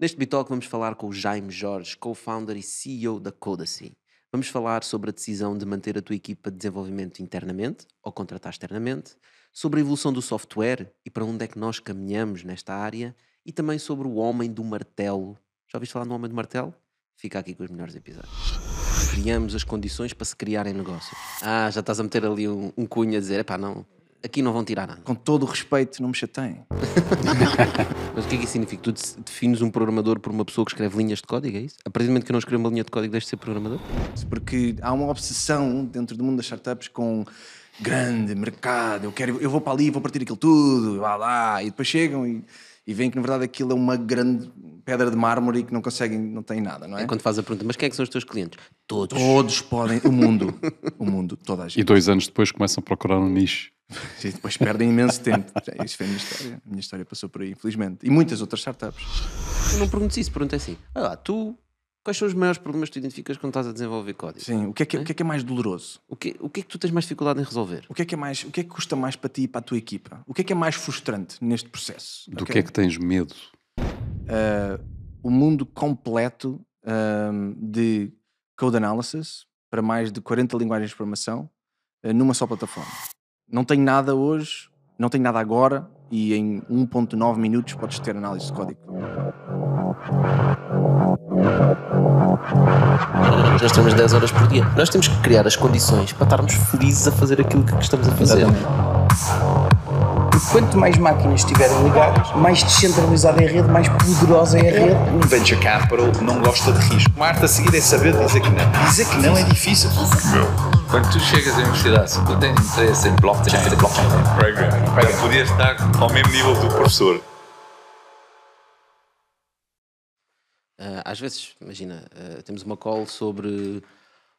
Neste Bitalk vamos falar com o Jaime Jorge, co-founder e CEO da Codacy. Vamos falar sobre a decisão de manter a tua equipa de desenvolvimento internamente ou contratar externamente, sobre a evolução do software e para onde é que nós caminhamos nesta área e também sobre o homem do martelo. Já ouviste falar no homem do martelo? Fica aqui com os melhores episódios. Criamos as condições para se criarem negócios. Ah, já estás a meter ali um, um cunho a dizer, epá, não, aqui não vão tirar nada. Com todo o respeito, não me chateiem. Mas o que é que isso significa? Tu de- defines um programador por uma pessoa que escreve linhas de código, é isso? A partir do momento que eu não escrevo uma linha de código, deixo de ser programador? Porque há uma obsessão dentro do mundo das startups com grande mercado. Eu, quero, eu vou para ali, vou partir aquilo tudo, vá lá. E depois chegam e, e veem que na verdade aquilo é uma grande pedra de mármore e que não conseguem, não têm nada, não é? É quando faz a pergunta, mas quem é que são os teus clientes? Todos. Todos podem, o mundo, o mundo, toda a E gente. dois anos depois começam a procurar um nicho. E depois perdem imenso tempo. Isso foi a minha história. A minha história passou por aí, infelizmente. E muitas outras startups. Eu não pergunto isso, pergunto assim. Ah, lá, tu, quais são os maiores problemas que tu identificas quando estás a desenvolver código? Sim, o que é que, é- o que, é, que é mais doloroso? O que, o que é que tu tens mais dificuldade em resolver? O que é que é mais, o que é que custa mais para ti e para a tua equipa? O que é que é mais frustrante neste processo? Do Ok? que é que tens medo? Uh, o mundo completo um, de code analysis para mais de 40 linguagens de programação uh, numa só plataforma. Não tenho nada hoje, não tenho nada agora e em 1.9 minutos podes ter análise de código. Nós temos 10 horas por dia. Nós temos que criar as condições para estarmos felizes a fazer aquilo que estamos a fazer. E quanto mais máquinas estiverem ligadas, mais descentralizada é a rede, mais poderosa é a rede. Um venture capital não gosta de risco. Uma arte a seguir é saber dizer que não. Dizer que não é difícil. Quando tu chegas à universidade, se tu tens interesse em blockchain, blockchain programming, podias estar ao mesmo nível do professor. Ah, às vezes, imagina, ah, temos uma call sobre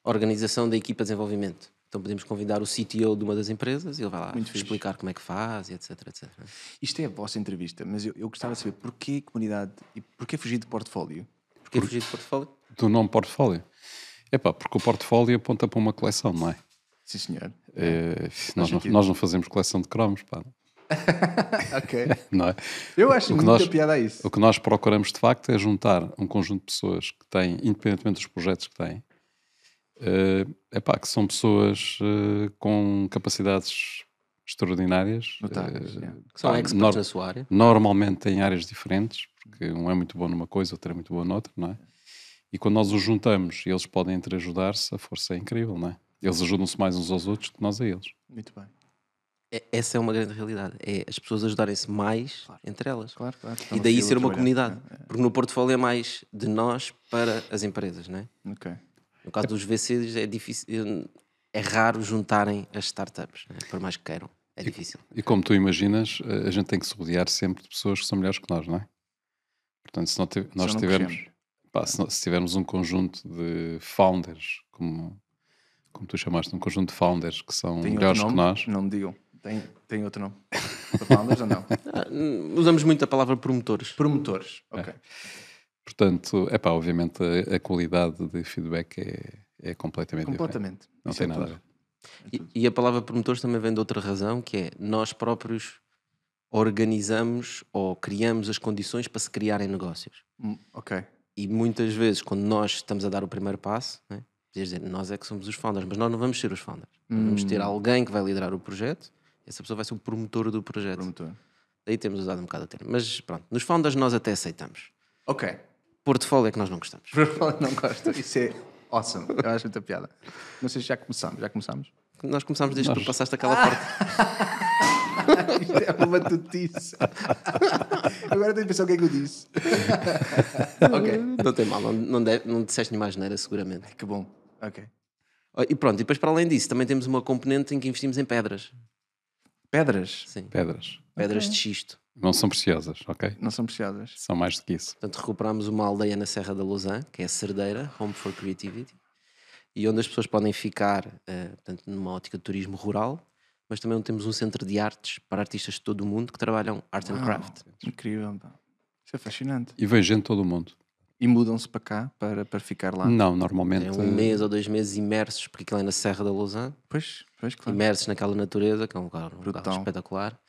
organização da equipa de desenvolvimento. Então podemos convidar o CTO de uma das empresas e ele vai lá Muito fixe. explicar como é que faz e etc, etc. Isto é a vossa entrevista, mas eu, eu gostava de saber porquê comunidade e porquê fugir de portfólio? Porquê fugir de portfólio? Do nome portfólio? Epá, porque o portfólio aponta para uma coleção, não é? Sim, senhor. É, nós, não, nós não fazemos coleção de cromos, pá, Ok. não é? Eu acho que muita nós- piada a isso. O que nós procuramos de facto é juntar um conjunto de pessoas que têm, independentemente dos projetos que têm, é epá, que são pessoas eh, com capacidades extraordinárias, Notáveis, eh, yeah. Que são pá, experts nor- na sua área. normalmente em áreas diferentes, porque um é muito bom numa coisa, outro é muito bom noutra, não é? E quando nós os juntamos e eles podem entreajudar-se, a força é incrível, não é? Eles ajudam-se mais uns aos outros do que nós a eles. Muito bem. É- Essa é uma grande realidade. É as pessoas ajudarem-se mais entre elas. Claro, claro. Está E daí ser uma comunidade. Porque no portfólio é mais de nós para as empresas, não é? É, Ok. No caso dos VCs é difícil, é raro juntarem as startups, né? por mais que queiram. É difícil. E como tu imaginas, eh, a gente tem que se rodear sempre de pessoas que são melhores que nós, não é? Portanto, se não nós não tivermos, crescemos. Pá, se, se tivermos um conjunto de founders, como, como tu chamaste, um conjunto de founders que são Tem melhores que nós, Não me digam. Tem, tem outro nome? Founders ou não? Ah, usamos muito a palavra promotores. Promotores. Ok. portanto, é pá, obviamente a, a qualidade de feedback é, é completamente diferente. Completamente. Não Isso tem é nada a tudo. ver. E, e a palavra promotores também vem de outra razão, que é nós próprios organizamos ou criamos as condições para se criarem negócios. Hum, Ok. E muitas vezes, quando nós estamos a dar o primeiro passo, né, dizer, nós é que somos os founders, mas nós não vamos ser os founders. Nós Vamos Hum. ter alguém que vai liderar o projeto, e essa pessoa vai ser o promotor do projeto. Promotor. Daí temos usado um bocado o termo. Mas pronto, nos founders nós até aceitamos. Ok. Portfólio é que nós não gostamos. Não gosto. Isso é awesome. Eu acho muita piada. Não sei se já começamos. Já começamos? Nós começámos desde que tu Nós- passaste aquela porta. Isto é uma batutice. Agora tenho que pensar o que é que eu disse. ok. Não tem mal, não, não, deve, não disseste nenhuma asneira, seguramente. Que bom. Ok. E pronto, e depois para além disso, também temos uma componente em que investimos em pedras. Pedras Sim, Pedras. pedras de xisto. Não são preciosas, ok? não são preciosas. São mais do que isso. Portanto, recuperámos uma aldeia na Serra da Lausanne, que é a Cerdeira, Home for Creativity, e onde as pessoas podem ficar, eh, portanto, numa ótica de turismo rural, mas também temos um centro de artes para artistas de todo o mundo que trabalham art and craft. Incrível. pá. Isso é fascinante. E vem gente de todo o mundo. E mudam-se para cá para, para ficar lá. Não, normalmente. É um mês ou dois meses imersos, porque aquilo é na Serra da Lausanne, Pois, pois, claro. imersos naquela natureza, que é um lugar, um lugar espetacular.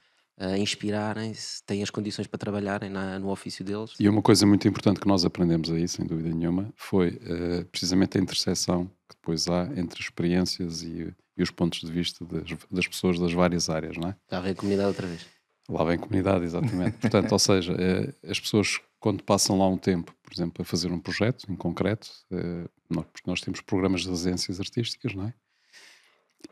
a inspirarem-se, têm as condições para trabalharem na- no ofício deles. E uma coisa muito importante que nós aprendemos aí, sem dúvida nenhuma, foi eh, precisamente a interseção que depois há entre experiências e, e os pontos de vista das, das pessoas das várias áreas, não é? Já vem a comunidade outra vez. Lá vem comunidade, exatamente. Portanto, ou seja, eh, as pessoas quando passam lá um tempo, por exemplo, a fazer um projeto em concreto, eh, nós, porque nós temos programas de residências artísticas, não é?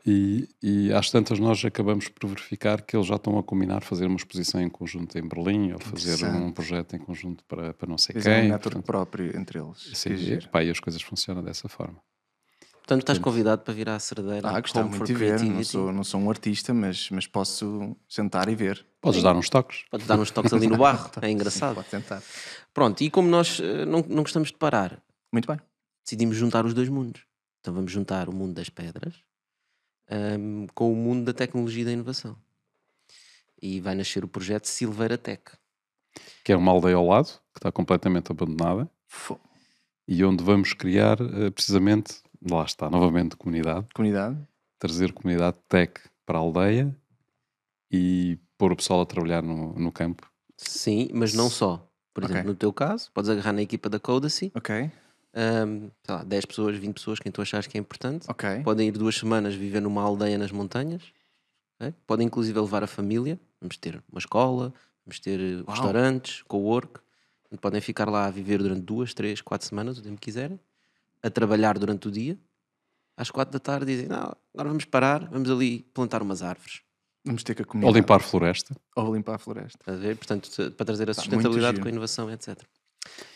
E, e às tantas nós acabamos por verificar que eles já estão a combinar fazer uma exposição em conjunto em Berlim ou fazer um projeto em conjunto para, para não sei um quem. network Portanto, próprio entre eles. sim, e, pá, e as coisas funcionam dessa forma. Portanto, estás convidado para vir à Cerdeira. Ah, gostava muito de ver. Não sou, não sou um artista, mas, mas posso sentar e ver. Podes dar uns toques. Podes dar uns toques ali no barro. É engraçado. Pode tentar. Pronto, e como nós eh, não, não gostamos de parar, Muito bem. decidimos juntar os dois mundos. Então vamos juntar o mundo das pedras ahm, com o mundo da tecnologia e da inovação. E vai nascer o projeto Silveira Tech. Que é uma aldeia ao lado, que está completamente abandonada, e onde vamos criar eh, precisamente, lá está, novamente comunidade, Comunidade. trazer comunidade tech para a aldeia e pôr o pessoal a trabalhar no, no campo. Sim, mas não só. Por exemplo, no teu caso, podes agarrar na equipa da Codacy, Ok. ahm, sei lá, 10 pessoas, 20 pessoas, quem tu achares que é importante. Ok. Podem ir duas semanas viver numa aldeia nas montanhas. ok? Podem inclusive levar a família. Vamos ter uma escola, vamos ter eh, restaurantes, co-work. Podem ficar lá a viver durante duas, três, quatro semanas, o tempo que quiserem, a trabalhar durante o dia. Às quatro da tarde dizem: Não, agora vamos parar, vamos ali plantar umas árvores. Vamos ter que a Ou limpar floresta. Ou limpar a floresta. A ver? Portanto, para trazer a sustentabilidade com a inovação, etc.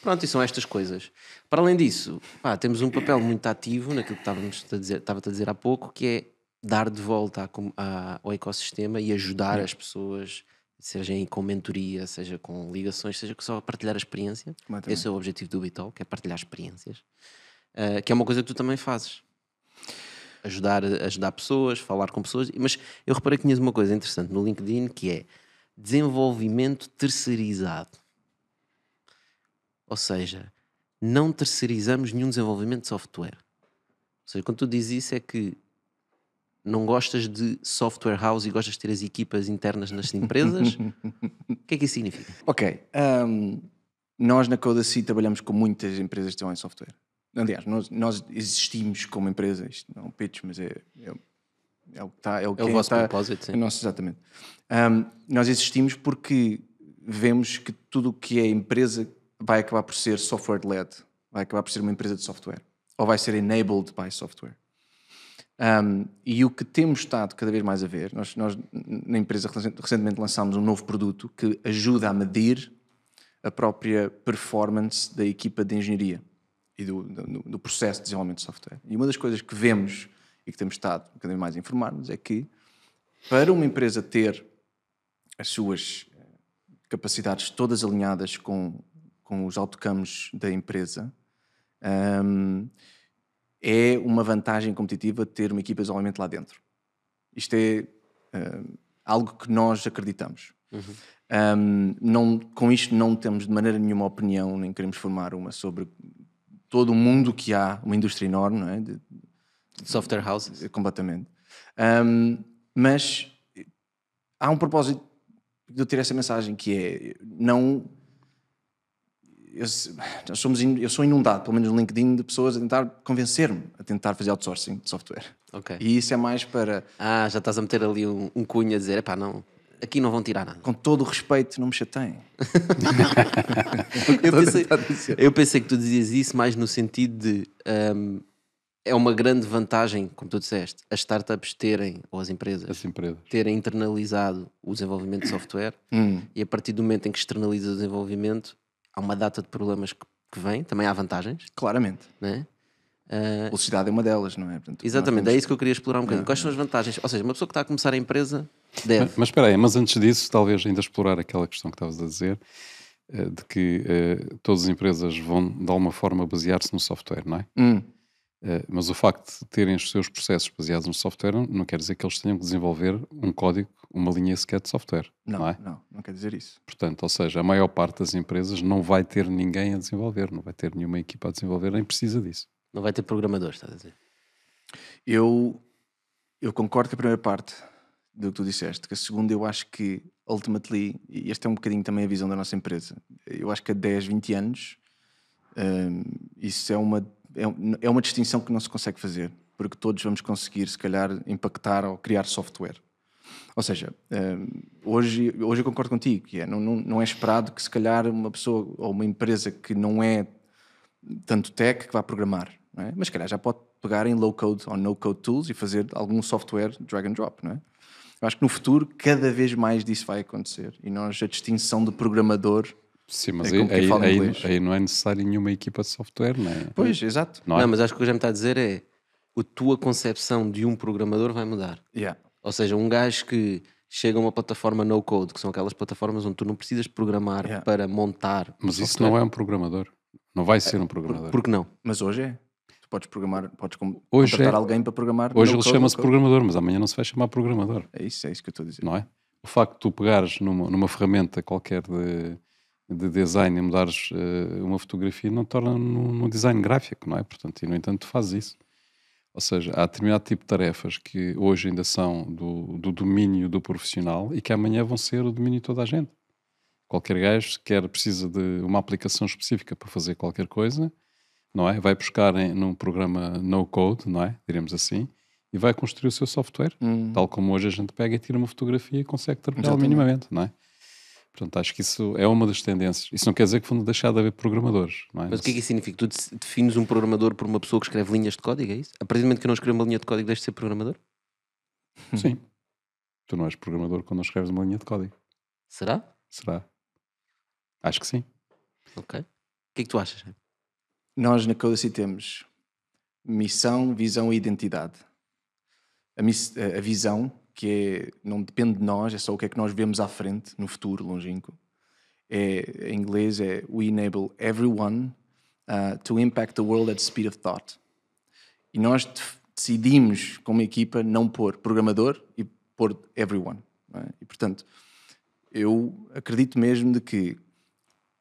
Pronto, e são estas coisas. Para além disso, pá, temos um papel muito ativo naquilo que estávamos a dizer, estava a dizer há pouco, que é dar de volta à com- à- ao ecossistema e ajudar as pessoas, seja com mentoria, seja com ligações, seja só a partilhar a experiência. Esse é o objetivo do Bitol, que é partilhar experiências. Ah, que é uma coisa que tu também fazes. Ajudar, ajudar pessoas, falar com pessoas. Mas eu reparei que tinhas uma coisa interessante no LinkedIn que é desenvolvimento terceirizado. Ou seja, não terceirizamos nenhum desenvolvimento de software. Ou seja, quando tu dizes isso é que não gostas de software house e gostas de ter as equipas internas nas empresas. o que é que isso significa? Ok. ahm, nós na Codacy trabalhamos com muitas empresas de desenvolvimento de software. Aliás, nós, nós existimos como empresa, isto não é um pitch, mas é, é, é o que está. É o, É o vosso está- propósito, sim. é nosso, exatamente. Ahm, nós existimos porque vemos que tudo o que é empresa vai acabar por ser software-led, vai acabar por ser uma empresa de software, ou vai ser enabled by software. Um, e o que temos estado cada vez mais a ver, nós, nós na empresa recen- recentemente lançámos um novo produto que ajuda a medir a própria performance da equipa de engenharia e do, do- do processo de desenvolvimento de software. E uma das coisas que vemos e que temos estado cada vez mais a informar-nos é que para uma empresa ter as suas eh, capacidades todas alinhadas com, com os outcomes da empresa, hum, é uma vantagem competitiva ter uma equipa de desenvolvimento lá dentro. Isto é hum, algo que nós acreditamos. Hum, não, com isto não temos de maneira nenhuma opinião, nem queremos formar uma sobre todo o mundo que há, uma indústria enorme, não é? De- Software houses. completamente. Ahm, mas há um propósito de eu ter essa mensagem que é não. Eu, nós somos, eu sou inundado, pelo menos no LinkedIn, de pessoas a tentar convencer-me a tentar fazer outsourcing de software. Ok. E isso é mais para, Ah, já estás a meter ali um, um cunho a dizer: epá, não, aqui não vão tirar nada. com todo o respeito, não me chateiem. Eu pensei, eu pensei que tu dizias isso mais no sentido de hum, é uma grande vantagem, como tu disseste, as startups terem, ou as empresas, As empresas. terem internalizado o desenvolvimento de software Hum, e a partir do momento em que externaliza o desenvolvimento, há uma data de problemas que, que vêm, também há vantagens, claramente. né? A velocidade é uma delas, não é? Portanto, Exatamente, é temos- isso que eu queria explorar um bocadinho. Quais são as vantagens? Ou seja, uma pessoa que está a começar a empresa deve. Mas, mas espera aí, mas antes disso, talvez ainda explorar aquela questão que estavas a dizer, eh, de que eh, todas as empresas vão, de alguma forma, basear-se no software, não é? Hum, Eh, mas o facto de terem os seus processos baseados no software não- não quer dizer que eles tenham que desenvolver um código, uma linha sequer de software, não, não, é? não, não quer dizer isso. Portanto, ou seja, a maior parte das empresas não vai ter ninguém a desenvolver, não vai ter nenhuma equipa a desenvolver, nem precisa disso. Não vai ter programadores, estás a dizer? Eu, eu concordo com a primeira parte. do que tu disseste. Que a segunda, eu acho que, ultimately, e esta é um bocadinho também a visão da nossa empresa, eu acho que a 10, 20 anos, hum, isso é uma, é, um- é uma distinção que não se consegue fazer, porque todos vamos conseguir, se calhar, impactar ou criar software. Ou seja, hum, hoje, hoje eu concordo contigo, que é, não, não, não é esperado que, se calhar, uma pessoa ou uma empresa que não é tanto tech que vá programar, é? mas se calhar já pode pegar em low-code ou no-code tools e fazer algum software drag and drop, não é? Eu acho que no futuro cada vez mais disso vai acontecer e nós a distinção de programador, Sim, mas É aí, aí, fala aí- inglês. aí não é necessário nenhuma equipa de software, não é? pois, exato, Não é? Não, mas acho que o que já me está a dizer é a tua concepção de um programador vai mudar. yeah. Ou seja, um gajo que chega a uma plataforma no code, que são aquelas plataformas onde tu não precisas programar Yeah. para montar. Mas isso não é um programador. Não vai ser um programador. Por que não? mas hoje é. Podes programar, podes Hoje contratar é- alguém para programar. Hoje ele chama-se programador, mas amanhã não se vai chamar programador, É isso, é isso que eu estou a dizer. não é? O facto de tu pegares numa, numa ferramenta qualquer de, de design e mudares eh, uma fotografia não torna num, num design gráfico, não é? Portanto, e no entanto tu fazes isso. Ou seja, há determinado tipo de tarefas que hoje ainda são do, do domínio do profissional e que amanhã vão ser o domínio de toda a gente. Qualquer gajo quer, precisa de uma aplicação específica para fazer qualquer coisa, não é? Vai buscar em, num programa no code, não é? Diremos assim, e vai construir o seu software, Hum. tal como hoje a gente pega e tira uma fotografia e consegue trabalhar minimamente, não é? Portanto, acho que isso é uma das tendências. Isso não quer dizer que vão deixar de haver programadores, não é? Mas o que é que isso significa? Tu de- defines um programador por uma pessoa que escreve linhas de código, é isso? A partir do momento que eu não escrevo uma linha de código, deixo de ser programador? Sim. Tu não és programador quando não escreves uma linha de código. Será? Será? Acho que sim. Ok. O que é que tu achas? Nós na Codacy temos missão, visão e identidade. A, miss- a- visão, que é, não depende de nós, é só o que é que nós vemos à frente, no futuro longínquo. É, em inglês é We enable everyone uh, to impact the world at speed of thought. E nós decidimos, como equipa, não pôr programador e pôr everyone. é? E portanto, eu acredito mesmo de que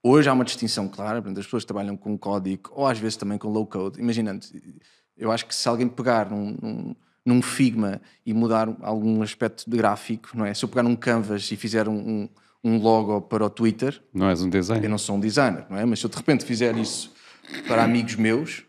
Hoje há uma distinção clara, portanto, as pessoas que trabalham com código ou às vezes também com low code. Imaginando, eu acho que se alguém pegar num, num, num Figma e mudar algum aspecto de gráfico, não é? Se eu pegar num Canvas e fizer um, um, um logo para o Twitter, Não és um eu designer. não sou um designer, não é? Mas se eu de repente fizer isso para amigos meus,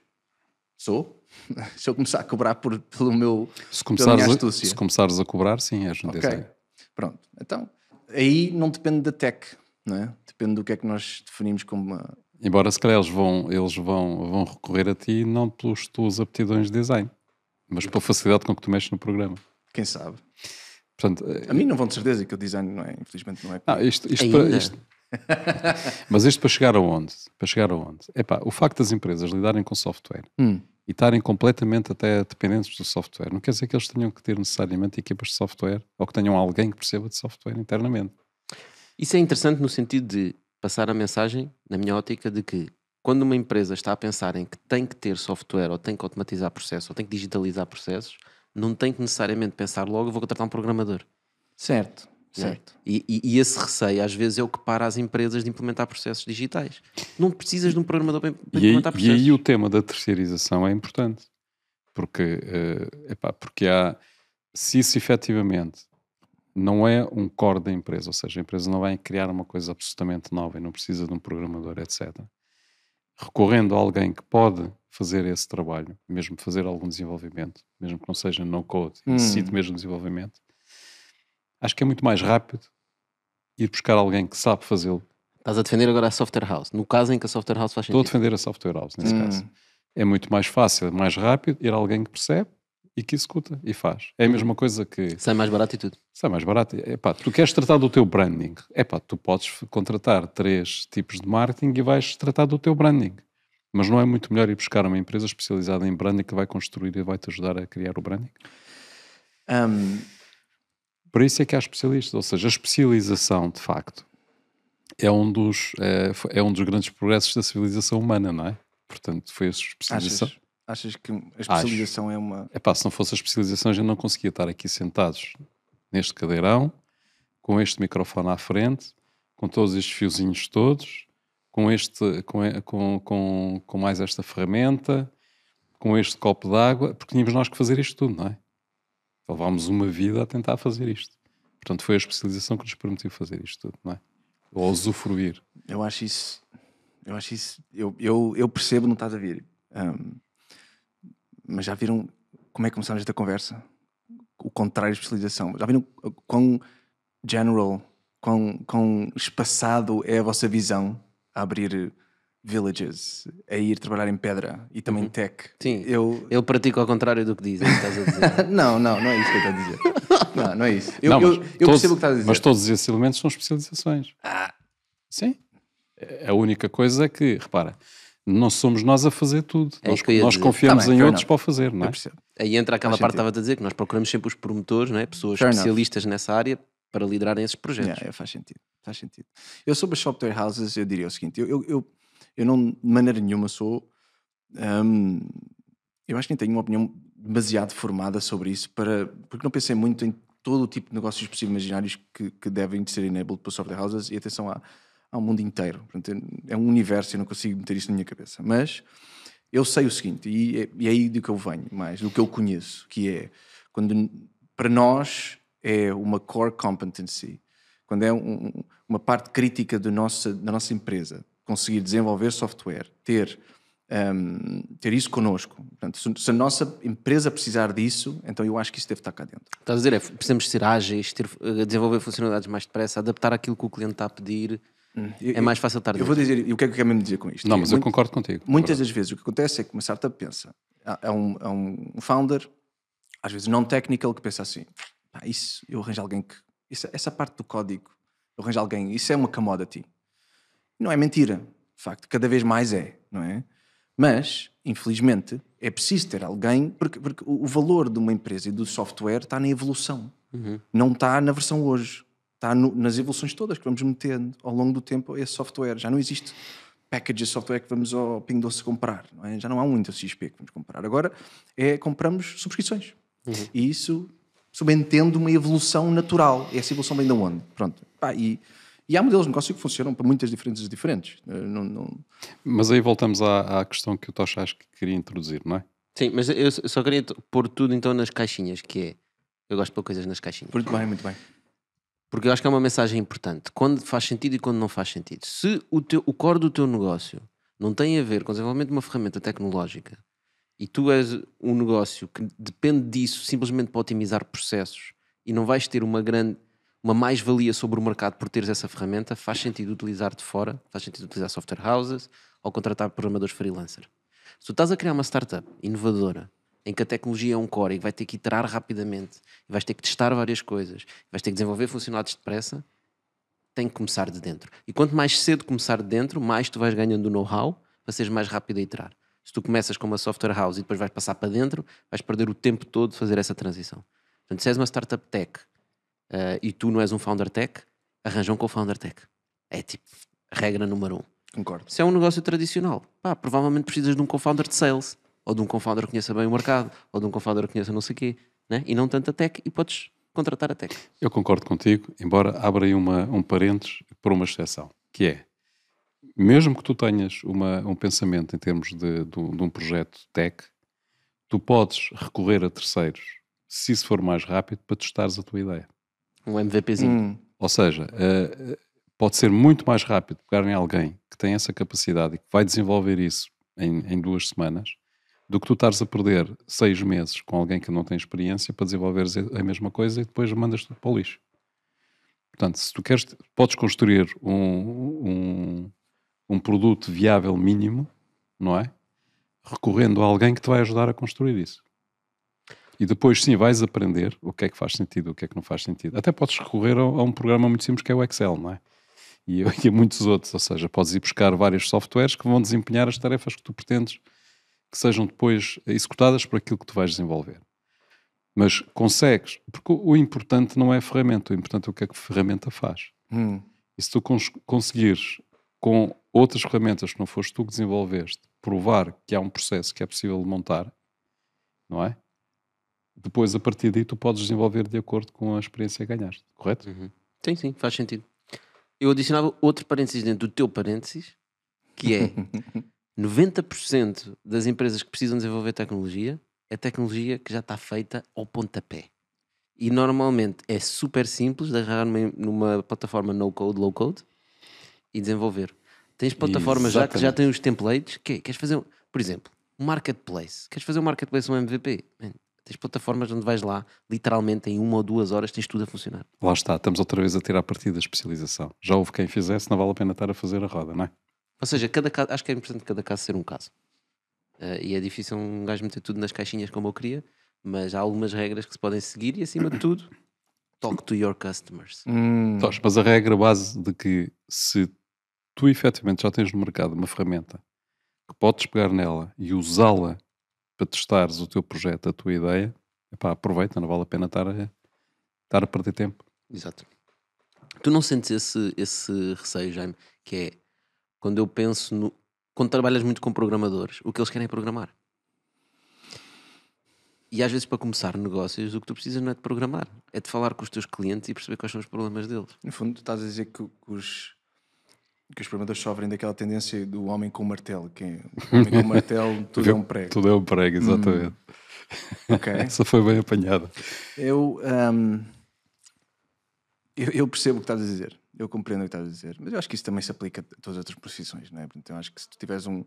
sou. Se eu começar a cobrar por, pelo meu, Se começares, a, se começares a cobrar, sim, és um Ok, designer. pronto. Então, aí não depende da tech, não é? Depende do que é que nós definimos como uma, Embora se calhar eles vão, eles vão, vão recorrer a ti não pelas tuas aptidões de design, mas pela facilidade com que tu mexes no programa. Quem sabe? Portanto, A mim não vão de certeza que o design não é, infelizmente não é. não, isto, isto para, isto- mas isto para chegar aonde? Para chegar aonde? Epá, o facto das empresas lidarem com software Hum. e estarem completamente até dependentes do software, não quer dizer que eles tenham que ter necessariamente equipas de software ou que tenham alguém que perceba de software internamente. Isso é interessante no sentido de passar a mensagem, na minha ótica, de que quando uma empresa está a pensar em que tem que ter software ou tem que automatizar processos ou tem que digitalizar processos, não tem que necessariamente pensar logo, eu vou contratar um programador. Certo, não é? certo. E, e- e esse receio às vezes é o que para as empresas de implementar processos digitais. Não precisas de um programador para, para E aí, implementar e processos. aí o tema da terceirização é importante. Porque, eh, epá, porque há, se isso efetivamente não é um core da empresa, ou seja, a empresa não vai criar uma coisa absolutamente nova e não precisa de um programador, etc. Recorrendo a alguém que pode fazer esse trabalho, mesmo fazer algum desenvolvimento, mesmo que não seja no code, Hum. necessite mesmo desenvolvimento, acho que é muito mais rápido ir buscar alguém que sabe fazê-lo. Estás a defender agora a software house. No caso em que a software house faz Estou a sentido. defender a software house nesse Hum. caso. É muito mais fácil, mais rápido ir a alguém que percebe e que executa e faz. É a mesma coisa que Sai mais barato e tudo. Sai mais barato. Epá, tu queres tratar do teu branding. Epá, tu podes contratar três tipos de marketing e vais tratar do teu branding. Mas não é muito melhor ir buscar uma empresa especializada em branding que vai construir e vai te ajudar a criar o branding? Hum, Para isso é que há especialistas. Ou seja, a especialização, de facto, é um dos, é, é um dos grandes progressos da civilização humana, não é? Portanto, foi a especialização. achas, achas que a especialização é uma. Epá, se não fosse a especialização, a gente não conseguia estar aqui sentados neste cadeirão, com este microfone à frente, com todos estes fiozinhos todos, com, este, com, com, com, mais esta ferramenta, com este copo de água, porque tínhamos nós que fazer isto tudo, não é? Levámos uma vida a tentar fazer isto. Portanto, foi a especialização que nos permitiu fazer isto tudo, não é? Ou usufruir. Eu acho isso. Eu acho isso. Eu, eu, eu percebo, não estás a ver. Ahm, mas já viram como é que começámos esta conversa? O contrário de especialização. Já viram quão general, quão, quão espaçado é a vossa visão a abrir villages, a ir trabalhar em pedra e também tech? Sim. Eu, Ele pratica ao contrário do que diz, é o que estás a dizer. não, não, não é isso que eu estou a dizer. Não, não é isso. Eu, Não, eu, eu todos- percebo o que estás a dizer. Mas todos esses elementos são especializações. Sim. A única coisa é que, repara, não somos nós a fazer tudo. É nós nós confiamos Tá bem, em outros enough. para o fazer, não é? Aí entra aquela Faz parte que estava a dizer, que nós procuramos sempre os promotores, não é? pessoas Fair enough. especialistas nessa área para liderarem esses projetos. Yeah, faz sentido. Faz sentido. Eu sobre as software houses, eu diria o seguinte: eu, eu, eu, eu não, de maneira nenhuma, sou. hum, eu acho que nem tenho uma opinião demasiado formada sobre isso, para, porque não pensei muito em todo o tipo de negócios possíveis imaginários que, que devem de ser enabled por software houses e atenção há, um mundo inteiro. Portanto, é um universo, eu não consigo meter isso na minha cabeça. Mas eu sei o seguinte, e é, e é aí do que eu venho mais, do que eu conheço, que é quando para nós é uma core competency, quando é um- um- uma parte crítica do nossa, da nossa empresa, conseguir desenvolver software, ter, hum, ter isso connosco. Portanto, se, se a nossa empresa precisar disso, então eu acho que isso deve estar cá dentro. Estás a dizer, é, precisamos ser ágeis, ter, eh, desenvolver funcionalidades mais depressa, adaptar aquilo que o cliente está a pedir. Eu- É mais fácil estar Eu vou dizer, e o que é que eu quero mesmo dizer com isto? Não, É mas eu muito- concordo contigo. Muitas das vezes o que acontece é que uma startup pensa, há, há um, há um founder, às vezes não technical, que pensa assim: "Pá, isso, eu arranjo alguém que. isso- essa parte do código, eu arranjo alguém, isso é uma commodity. Não é mentira, de facto, cada vez mais é, não é? Mas, infelizmente, é preciso ter alguém, porque, porque o o valor de uma empresa e do software está na evolução, não está na versão hoje. Está no- nas evoluções todas que vamos metendo ao longo do tempo a esse software. Já não existe package de software que vamos ao Ping Doce comprar. Não é? Já não há um Windows XP que vamos comprar. Agora é compramos subscrições. E isso subentende uma evolução natural. E essa evolução vem de onde? Pronto. Pá, e, e há modelos de negócio que funcionam para muitas diferentes diferentes. Eh, Não, não- Mas aí voltamos à, à questão que o Tocha acho que queria introduzir, não é? Sim, mas eu só queria pôr tudo então nas caixinhas, que é. Eu gosto de pôr coisas nas caixinhas. Muito bem, muito bem. Porque eu acho que é uma mensagem importante. Quando faz sentido e quando não faz sentido. Se o, teu, o core do teu negócio não tem a ver com o desenvolvimento de uma ferramenta tecnológica e tu és um negócio que depende disso simplesmente para otimizar processos e não vais ter uma grande uma mais-valia sobre o mercado por teres essa ferramenta, faz sentido utilizar de fora, faz sentido utilizar software houses ou contratar programadores freelancer. Se tu estás a criar uma startup inovadora em que a tecnologia é um core e vai ter que iterar rapidamente, e vais ter que testar várias coisas, vais ter que desenvolver funcionalidades depressa, tem que começar de dentro. E quanto mais cedo começar de dentro, mais tu vais ganhando know-how para seres mais rápido a iterar. Se tu começas com uma software house e depois vais passar para dentro, vais perder o tempo todo de fazer essa transição. Portanto, se és uma startup tech eh, e tu não és um founder tech, arranja um co-founder tech. É tipo, regra número um. Concordo. Se é um negócio tradicional, pá, provavelmente precisas de um co-founder de sales, ou de um co-founder que conheça bem o mercado, ou de um co-founder que conheça não sei o quê, né? e não tanto a tech, e podes contratar a tech. Eu concordo contigo, embora abra aí uma, um parênteses por uma exceção, que é, mesmo que tu tenhas uma, um pensamento em termos de, de um de um projeto tech, tu podes recorrer a terceiros, se isso for mais rápido, para testares a tua ideia. Um MVPzinho. Hum, Ou seja, eh, pode ser muito mais rápido pegar em alguém que tem essa capacidade e que vai desenvolver isso em, em duas semanas, do que tu estares a perder seis meses com alguém que não tem experiência para desenvolveres a mesma coisa e depois mandas tudo para o lixo. Portanto, se tu queres, podes construir um, um, um produto viável mínimo, não é? Recorrendo a alguém que te vai ajudar a construir isso. E depois sim vais aprender o que é que faz sentido, o que é que não faz sentido. Até podes recorrer a, a um programa muito simples que é o Excel, não é? E, e a muitos outros, ou seja, podes ir buscar vários softwares que vão desempenhar as tarefas que tu pretendes que sejam depois executadas por aquilo que tu vais desenvolver. Mas consegues, porque o, importante não é a ferramenta, o importante é o que é que a ferramenta faz. hum. E se tu cons- conseguires, com outras ferramentas que não foste tu que desenvolveste, provar que há um processo que é possível de montar, não é? Depois, a partir daí, tu podes desenvolver de acordo com a experiência que ganhaste, correto? Sim, sim, faz sentido. Eu adicionava outro parênteses dentro do teu parênteses, que é 90% das empresas que precisam desenvolver tecnologia é tecnologia que já está feita ao pontapé. E normalmente é super simples de agarrar numa, numa plataforma no-code, low-code e desenvolver. Tens plataformas já que já têm os templates. Que, queres fazer, um- por exemplo, um marketplace. Queres fazer um marketplace, um MVP? Man, tens plataformas onde vais lá, literalmente em uma ou duas horas tens tudo a funcionar. Lá está, estamos outra vez a tirar partido da especialização. Já houve quem fizesse, não vale a pena estar a fazer a roda, não é? Ou seja, cada caso, acho que é importante cada caso ser um caso. Eh, e é difícil um gajo meter tudo nas caixinhas como eu queria, mas há algumas regras que se podem seguir e acima de tudo, talk to your customers. Hum, mas a regra base de que se tu efetivamente já tens no mercado uma ferramenta que podes pegar nela e usá-la para testares o teu projeto, a tua ideia, epá, aproveita, não vale a pena estar a, estar a perder tempo. Exato. Tu não sentes esse, esse receio, Jaime, que é quando eu penso no. Quando trabalhas muito com programadores, o que eles querem é programar. E às vezes, para começar negócios, o que tu precisas não é de programar, é de falar com os teus clientes e perceber quais são os problemas deles. No fundo, tu estás a dizer que, que os, que os programadores sofrem daquela tendência do homem com o martelo, que é, o homem com o martelo, tudo é um prego. Tudo é um prego, exatamente. Ok. Essa foi bem apanhada. Eu, ahm, eu, eu percebo o que estás a dizer, eu compreendo o que estás a dizer, mas eu acho que isso também se aplica a todas as outras profissões, não é? Eu acho que se tu tiveres um,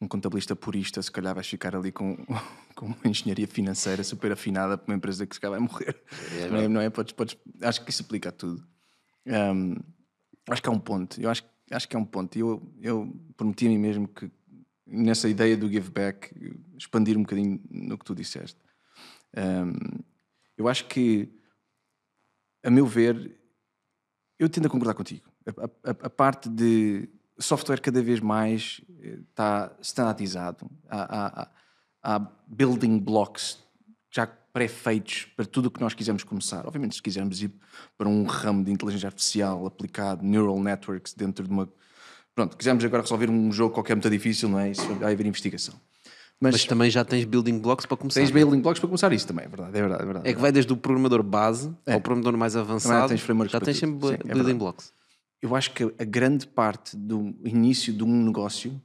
um contabilista purista, se calhar vais ficar ali com, com uma engenharia financeira super afinada para uma empresa que se calhar vai morrer. não é? Não é? Podes, podes, acho que isso aplica a tudo. Ahm, acho que há um ponto, eu acho, acho que é um ponto. E Eu, eu prometi a mim mesmo que nessa ideia do give back, expandir um bocadinho no que tu disseste. Ahm, eu acho que, a meu ver, eu tendo a concordar contigo. A, a- a parte de software cada vez mais eh, está standardizado. Há, há- há- há building blocks já pré-feitos para tudo o que nós quisermos começar. Obviamente, se quisermos ir para um ramo de inteligência artificial aplicado, neural networks, dentro de uma. Pronto, quisermos agora resolver um jogo qualquer muito difícil, não é? Isso vai haver investigação. Mas, Mas também já tens building blocks para começar. tens building blocks para começar isso também, é verdade, é verdade. É, verdade, É que vai desde o programador base ao programador mais avançado. tens frameworks já tens sempre Sim, é building verdade. blocks. eu acho que a grande parte do início de um negócio,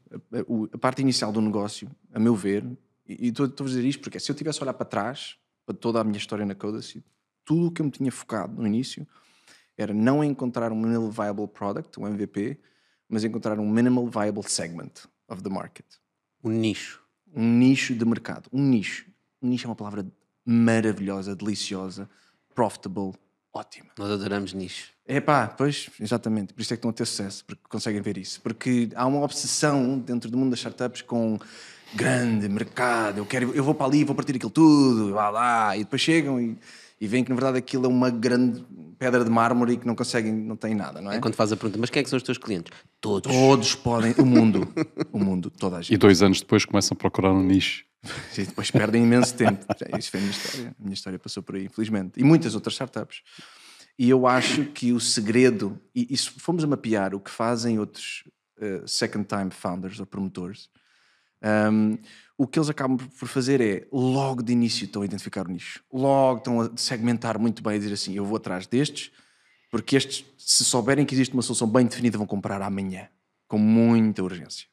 a, parte inicial do negócio, a meu ver, e estou a dizer isto porque se eu tivesse a olhar para trás, para toda a minha história na Codacy, tudo o que eu me tinha focado no início era não encontrar um minimal viable product, um MVP, mas encontrar um minimal viable segment of the market. O nicho. Um nicho de mercado. Um nicho. Um nicho é uma palavra maravilhosa, deliciosa, profitable, ótima. Nós adoramos nicho. É pá, pois, exatamente. Por isso é que estão a ter sucesso, porque conseguem ver isso. Porque há uma obsessão dentro do mundo das startups com grande mercado, eu, quero, eu vou para ali, vou partir aquilo tudo, vá lá, e depois chegam e, e veem que na verdade aquilo é uma grande pedra de mármore e que não conseguem, não têm nada, não é? É quando faz a pergunta, mas quem é que são os teus clientes? Todos. Todos podem, o mundo, o mundo, toda a E gente. dois anos depois começam a procurar um nicho. E depois perdem imenso tempo. Isso foi a minha história. A minha história passou por aí, infelizmente. E muitas outras startups. E eu acho que o segredo, e, e se formos a mapear o que fazem outros eh, second time founders ou promotores, um, o que eles acabam por fazer é, logo de início, estão a identificar o nicho. Logo estão a segmentar muito bem, a dizer assim: eu vou atrás destes, porque estes, se souberem que existe uma solução bem definida, vão comprar amanhã, com muita urgência.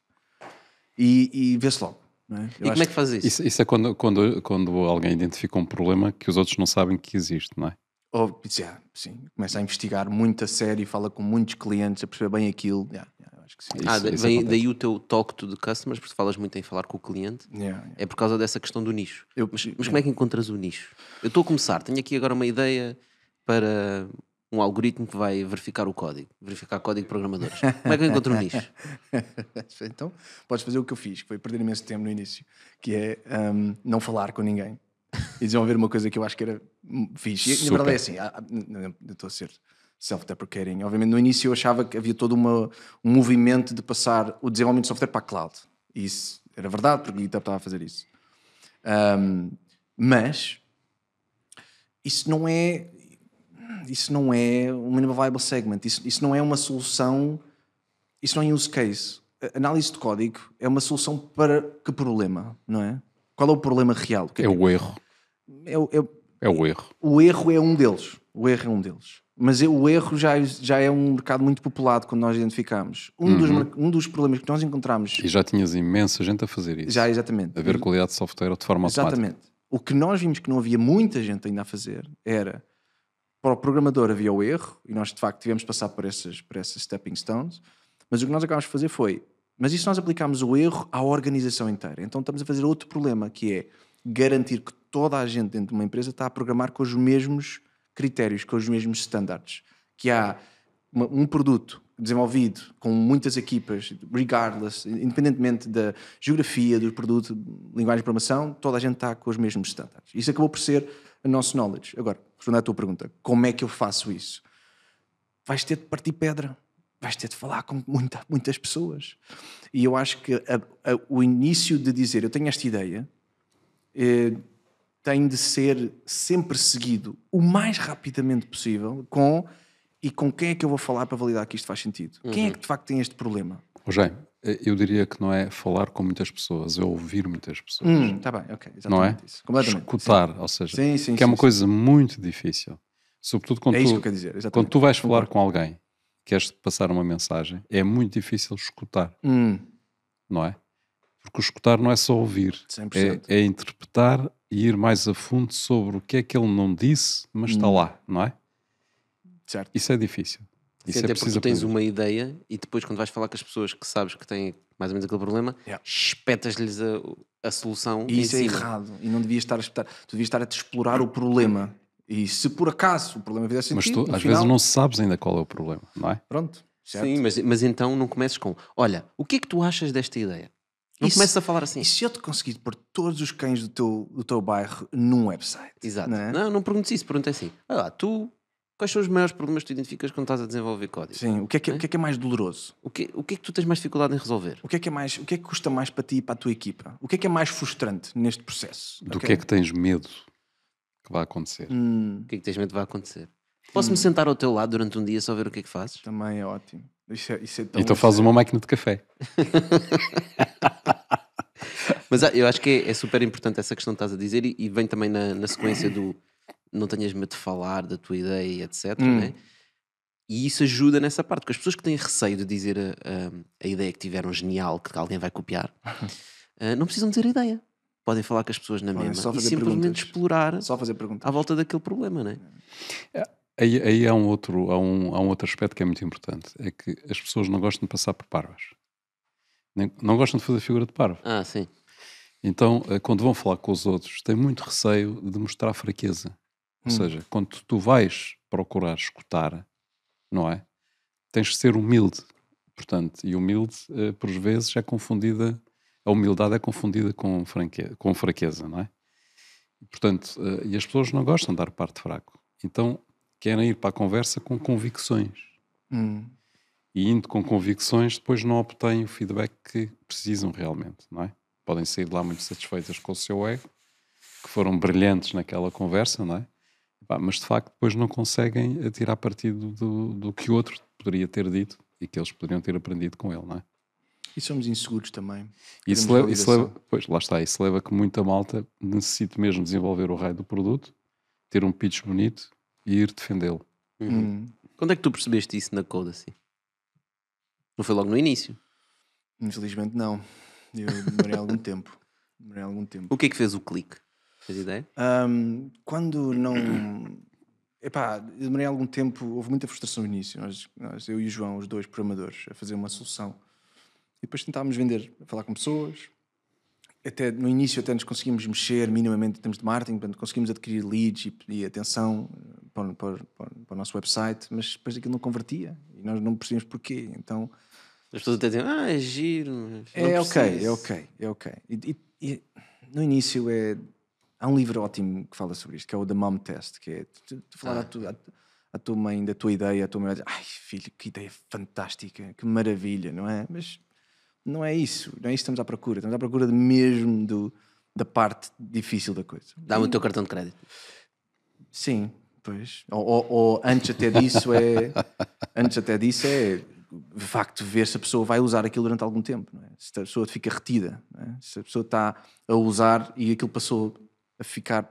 E, e vê-se logo. não é? E como é que faz isso? Isso, isso é quando, quando, quando alguém identifica um problema que os outros não sabem que existe, não é? Ou, já, sim, começa a investigar muito a sério, fala com muitos clientes, a perceber bem aquilo. Já, eu acho que sim. ah, isso- isso vem daí o teu talk to the customers, porque falas muito em falar com o cliente. Já, já. É por causa dessa questão do nicho. Eu- mas, mas como é que encontras o nicho? Eu estou a começar, tenho aqui agora uma ideia para um algoritmo que vai verificar o código, verificar código de programadores. Como é que eu encontro o nicho? então, podes fazer o que eu fiz, que foi perder imenso tempo no início, que é hum, não falar com ninguém e desenvolver uma coisa que eu acho que era hum, fixe. E, na verdade é assim, eu estou a ser self-deprecating. Obviamente, no início eu achava que havia todo uma, um movimento de passar o desenvolvimento de software para a cloud. E isso era verdade, porque o GitHub estava a fazer isso. Hum, mas isso não é isso não é um minimum viable segment, isso, isso não é uma solução, isso não é use case. A análise de código é uma solução para que problema, não é? Qual é o problema real? O que É o erro. é o- é É o erro. o erro é um deles. O erro é um deles. Mas o erro já, já é um mercado muito populado quando nós identificamos. Um, dos, mer- um dos problemas que nós encontramos, E já tinhas imensa gente a fazer isso. já exatamente, A ver qualidade de software de forma automática. Exatamente. O que nós vimos que não havia muita gente ainda a fazer era para o programador havia o erro, e nós de facto tivemos de passar por essas, por essas stepping stones, mas o que nós acabámos de fazer foi, mas isso nós aplicámos o erro à organização inteira. Então estamos a fazer outro problema, que é garantir que toda a gente dentro de uma empresa está a programar com os mesmos critérios, com os mesmos standards. Que há uma- um produto desenvolvido com muitas equipas, regardless, independentemente da geografia do produto, linguagem de programação, toda a gente está com os mesmos standards. Isso acabou por ser o nosso knowledge. Agora, respondendo à tua pergunta, como é que eu faço isso? Vais ter de partir pedra. Vais ter de falar com muita- muitas pessoas. E eu acho que a- a- o início de dizer eu tenho esta ideia eh, tem de ser sempre seguido o mais rapidamente possível com e com quem é que eu vou falar para validar que isto faz sentido? Quem é que de facto tem este problema? Eh, eu diria que não é falar com muitas pessoas, é ouvir muitas pessoas. Hum, tá bem, ok, exatamente não é? isso. Escutar, ou seja, Sim, sim, que é sim, uma sim. coisa muito difícil. Sobretudo quando, É tu, que eu quero dizer, quando tu vais falar com alguém, queres passar uma mensagem, é muito difícil escutar, Hum, não é? Porque o escutar não é só ouvir, 100%. é, é interpretar e ir mais a fundo sobre o que é que ele não disse, mas está Hum. lá, não é? certo. Isso é difícil. Isso Sim, é até porque preciso tu tens aprender. uma ideia e depois quando vais falar com as pessoas que sabes que têm mais ou menos aquele problema, Yeah. espetas-lhes a, a solução E isso é errado. E não devias estar a espetar. Tu devias estar a te explorar o problema. E se por acaso o problema fizesse Mas tu no às final, vezes não sabes ainda qual é o problema, não é? Pronto, certo? Sim, mas, mas então não comeces com olha, o que é que tu achas desta ideia? Não Isso- comeces a falar assim. E se eu te conseguir pôr todos os cães do teu, do teu bairro num website? Exato. Não, é? Não, não perguntes isso, pergunta assim. Olha lá, tu, quais são os maiores problemas que tu identificas quando estás a desenvolver código? Sim, o que, é que, é- o que é que é mais doloroso? O que, o que é que tu tens mais dificuldade em resolver? O que é que é mais, o que é que custa mais para ti e para a tua equipa? O que é que é mais frustrante neste processo? Do Ok? que é que tens medo que vai acontecer? Hum, O que é que tens medo que vai acontecer? Posso-me sentar ao teu lado durante um dia só ver o que é que fazes? também é ótimo. Isso é, isso é tão Então faz uma máquina de café. Mas ah, eu acho que é, é super importante essa questão que estás a dizer e, e vem também na, na sequência do não tenhas medo de falar da tua ideia, etc. Hum. né? E isso ajuda nessa parte, porque as pessoas que têm receio de dizer a, a- a ideia que tiveram genial, que alguém vai copiar, ah, não precisam dizer a ideia. Podem falar com as pessoas na Podem mesma só e simplesmente perguntas. explorar Só fazer perguntas. à volta daquele problema, né? Aí, aí há, um outro, há, um, há um outro aspecto que é muito importante: é que as pessoas não gostam de passar por parvas. Nem- Não gostam de fazer figura de parvo. Ah, sim. Então, eh, quando vão falar com os outros, têm muito receio de mostrar fraqueza. Ou seja, quando tu vais procurar escutar, não é? Tens que ser humilde. Portanto, e humilde, eh, por vezes, é confundida, a humildade é confundida com, franque, com fraqueza, não é? E, Portanto, eh, e as pessoas não gostam de dar parte fraco. Então, querem ir para a conversa com convicções. Hum, E indo com convicções, depois não obtêm o feedback que precisam realmente, não é? Podem sair de lá muito satisfeitas com o seu ego, que foram brilhantes naquela conversa, não é? Mas de facto depois não conseguem tirar partido do, do que o outro poderia ter dito e que eles poderiam ter aprendido com ele, não é? E somos inseguros também. E Isso leva, isso leva, pois, lá está, isso leva que muita malta necessite mesmo desenvolver o raio do produto, ter um pitch bonito e ir defendê-lo. Hum, Quando é que tu percebeste isso na Code assim? Não foi logo no início? infelizmente não. Eu demorei algum tempo. Demorei algum tempo. O que é que fez o clique? Ideia? Ahm, quando não. Epá, eu demorei algum tempo, houve muita frustração no início. Nós, nós, eu e o João, os dois programadores, a fazer uma solução. E depois tentávamos vender, a falar com pessoas. Até, no início até nos conseguimos mexer minimamente em termos de marketing, portanto, conseguimos adquirir leads e, e atenção eh, para, o- para, para, para o nosso website, mas depois aquilo não convertia e nós não percebíamos porquê. Então, As pessoas até dizem, ah, é giro. é ok, preciso." é ok, é ok. E, e- e no início é. Há um livro ótimo que fala sobre isto, que é o The Mom Test, que é tu, tu falar à, tua, à, à tua mãe da tua ideia, a tua mãe vai dizer, ai filho, que ideia fantástica, que maravilha, não é? Mas não é isso, não é isso que estamos à procura. Estamos à procura mesmo do, da parte difícil da coisa. Dá-me o teu cartão de crédito. Sim, pois. Ou, ou- ou antes até disso é. antes até disso é de facto ver se a pessoa vai usar aquilo durante algum tempo. É? Se a pessoa fica retida, é? se a pessoa está a usar e aquilo passou a ficar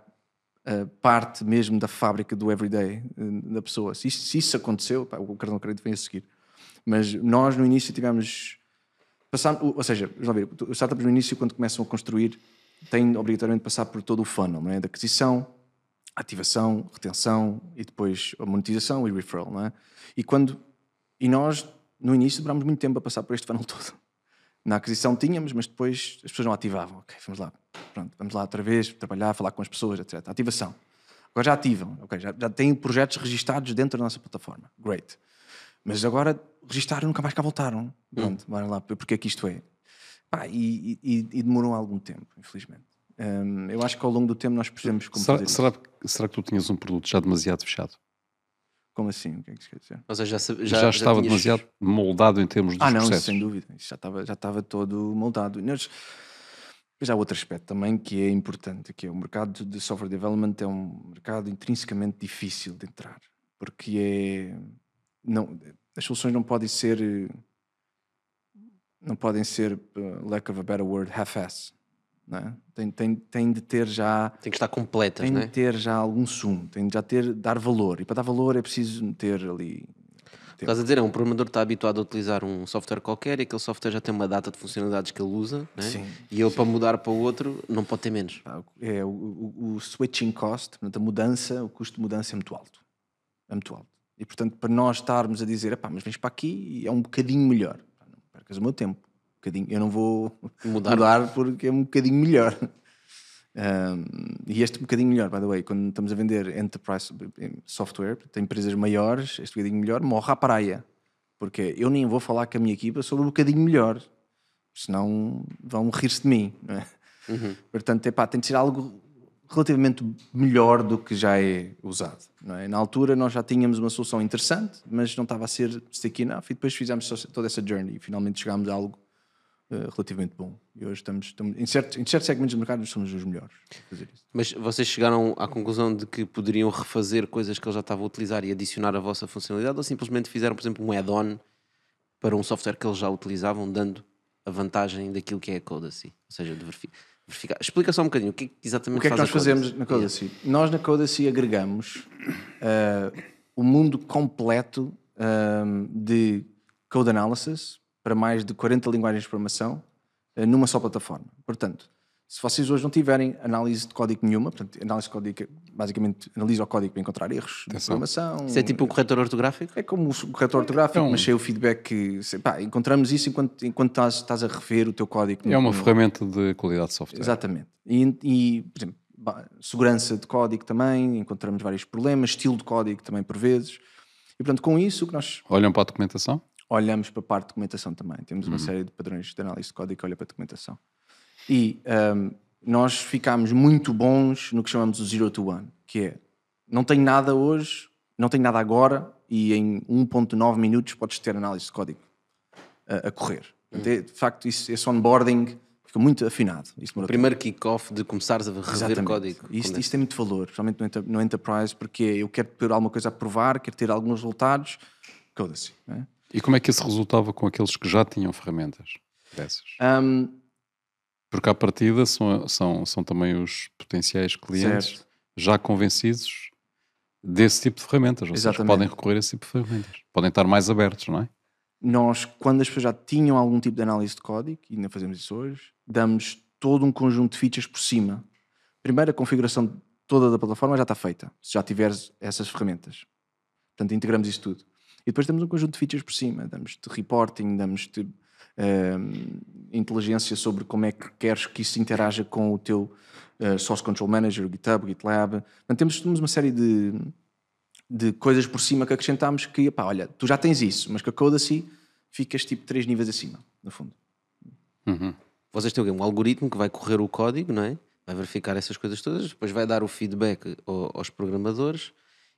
uh, parte mesmo da fábrica do everyday uh, da pessoa. Se isso, se isso aconteceu, pá, o cartão de crédito vem a seguir. Mas nós no início tivemos. Passámos, ou seja, lá ver, os startups no início, quando começam a construir, têm obrigatoriamente de passar por todo o funnel, não é? Da aquisição, ativação, retenção e depois a monetização e referral, não é? E quando e nós no início demorámos muito tempo a passar por este funnel todo. Na aquisição tínhamos, mas depois as pessoas não ativavam. Ok, vamos lá, pronto, vamos lá outra vez trabalhar, falar com as pessoas, etc. Ativação. Agora já ativam, ok, já, já têm projetos registados dentro da nossa plataforma. Great. Mas agora registaram nunca mais cá voltaram. Pronto, bora lá, porque é que isto é? Pá, e, e- e demorou algum tempo, infelizmente. Hum, eu acho que ao longo do tempo nós percebemos como Será, será, será que tu tinhas um produto já demasiado fechado? Como assim? O que é que isso quer dizer? Ou seja, já, Já, já, estava tinhas- demasiado moldado em termos dos Ah, não, processos? sem dúvida. Isso já estava, já estava todo moldado. Nós- Mas há outro aspecto também que é importante, que é o mercado de software development é um mercado intrinsecamente difícil de entrar, porque é não, as soluções não podem ser não podem ser, uh, lack of a better word, half-ass. É? tem, tem, tem de ter já Tem que estar completas, tem não de é? ter já algum sumo, tem de já ter dar valor e para dar valor é preciso meter ali Estás a dizer, é um programador que está habituado a utilizar um software qualquer e aquele software já tem uma data de funcionalidades que ele usa, é? Sim. e ele para mudar para o outro não pode ter menos. Pá, É, o, o, o switching cost, portanto, a mudança, o custo de mudança é muito alto. É muito alto. E, portanto, para nós estarmos a dizer, "Epá, mas vens para aqui e é um bocadinho melhor. Não percas o meu tempo. Um bocadinho. Eu não vou Mudar. mudar, porque é um bocadinho melhor. Um, e este bocadinho melhor, by the way, quando estamos a vender enterprise software, tem empresas maiores, este bocadinho melhor morre à praia. Porque eu nem vou falar com a minha equipa sobre o bocadinho melhor. Senão vão rir-se de mim. É? Portanto, epá, tem de ser algo relativamente melhor do que já é usado. É? Na altura nós já tínhamos uma solução interessante, mas não estava a ser sticky enough e depois fizemos toda essa journey e finalmente chegámos a algo eh, relativamente bom. E hoje estamos, estamos em, certos, em certos segmentos do mercado, somos os melhores. Mas vocês chegaram à conclusão de que poderiam refazer coisas que ele já estava a utilizar e adicionar a vossa funcionalidade ou simplesmente fizeram, por exemplo, um add-on para um software que eles já utilizavam, dando a vantagem daquilo que é a Codacy? Ou seja, de verifi- verificar. Explica só um bocadinho o que é que exatamente O que é que nós fazemos na Codacy? Nós na Codacy agregamos ah, o mundo completo ahm, de code analysis para mais de 40 linguagens de programação ah, numa só plataforma. Portanto, se vocês hoje não tiverem análise de código nenhuma, portanto, análise de código, basicamente analisa o código para encontrar erros de programação. Isso é tipo um corretor ortográfico? É como o corretor ortográfico, É um- mas sem o feedback que. sei, pá, encontramos isso enquanto, enquanto estás, estás a rever o teu código. É uma no- ferramenta de qualidade de software. Exatamente. E, e, por exemplo, segurança de código também, encontramos vários problemas, estilo de código também por vezes. E portanto, com isso, o que nós Olham para a documentação? olhamos para a parte de documentação também. Temos uma série de padrões de análise de código que olha para a documentação. E ahm, nós ficámos muito bons no que chamamos o Zero to One, que é não tenho nada hoje, não tenho nada agora e em 1.9 minutos podes ter análise de código a, a correr. É, de facto, isso, esse onboarding fica muito afinado. Isso demorou Primeiro kick-off de começares a rever Exatamente. código. Isto, é- isto tem muito valor, principalmente no, enter- no Enterprise, porque eu quero ter alguma coisa a provar, quero ter alguns resultados. Coda-se. é? E como é que isso resultava com aqueles que já tinham ferramentas dessas? Ahm, Porque à partida são, são, são também os potenciais clientes Certo. já convencidos desse tipo de ferramentas. Ou seja, Exatamente. podem recorrer a esse tipo de ferramentas. Podem estar mais abertos, não é? nós, quando as pessoas já tinham algum tipo de análise de código, e ainda fazemos isso hoje, damos todo um conjunto de features por cima. Primeiro, a configuração toda da plataforma já está feita, se já tiveres essas ferramentas. Portanto, integramos isso tudo. E depois temos um conjunto de features por cima. Damos-te reporting, damos-te inteligência sobre como é que queres que isso interaja com o teu eh, Source Control Manager, GitHub, GitLab. Portanto, temos, temos uma série de, de coisas por cima que acrescentamos que, pá, olha, tu já tens isso, mas com a Codacy ficas tipo três níveis acima, no fundo. Uhum. Vocês têm um algoritmo que vai correr o código, não é? Vai verificar essas coisas todas, depois vai dar o feedback ao- aos programadores